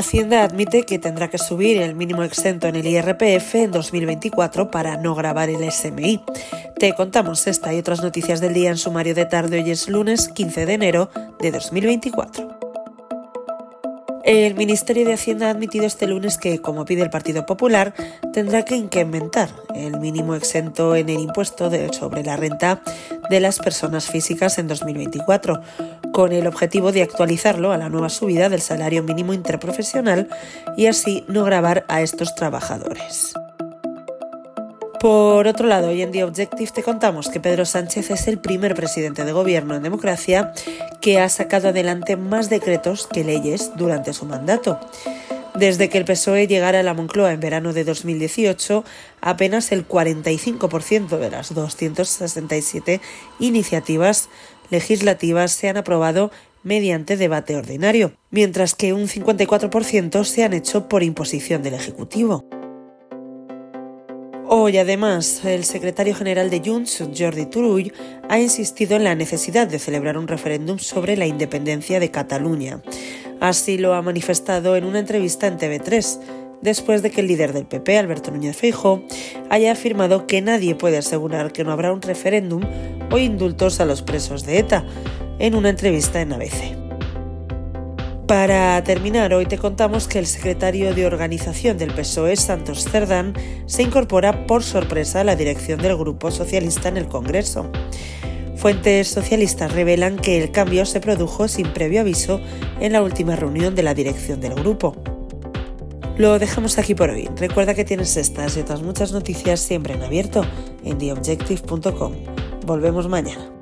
Hacienda admite que tendrá que subir el mínimo exento en el IRPF en 2024 para no grabar el SMI. Te contamos esta y otras noticias del día en sumario de tarde. Hoy es lunes 15 de enero de 2024. El Ministerio de Hacienda ha admitido este lunes que, como pide el Partido Popular, tendrá que incrementar el mínimo exento en el impuesto sobre la renta de las personas físicas en 2024, con el objetivo de actualizarlo a la nueva subida del salario mínimo interprofesional y así no grabar a estos trabajadores. Por otro lado, hoy en The Objective te contamos que Pedro Sánchez es el primer presidente de gobierno en democracia que ha sacado adelante más decretos que leyes durante su mandato. Desde que el PSOE llegara a la Moncloa en verano de 2018, apenas el 45% de las 267 iniciativas legislativas se han aprobado mediante debate ordinario, mientras que un 54% se han hecho por imposición del Ejecutivo. Hoy, además, el secretario general de Junts, Jordi Turull, ha insistido en la necesidad de celebrar un referéndum sobre la independencia de Cataluña. Así lo ha manifestado en una entrevista en TV3, después de que el líder del PP, Alberto Núñez Feijóo, haya afirmado que nadie puede asegurar que no habrá un referéndum o indultos a los presos de ETA, en una entrevista en ABC. Para terminar, hoy te contamos que el secretario de organización del PSOE, Santos Cerdán, se incorpora por sorpresa a la dirección del Grupo Socialista en el Congreso. Fuentes socialistas revelan que el cambio se produjo sin previo aviso en la última reunión de la dirección del grupo. Lo dejamos aquí por hoy. Recuerda que tienes estas y otras muchas noticias siempre en abierto en theobjective.com. Volvemos mañana.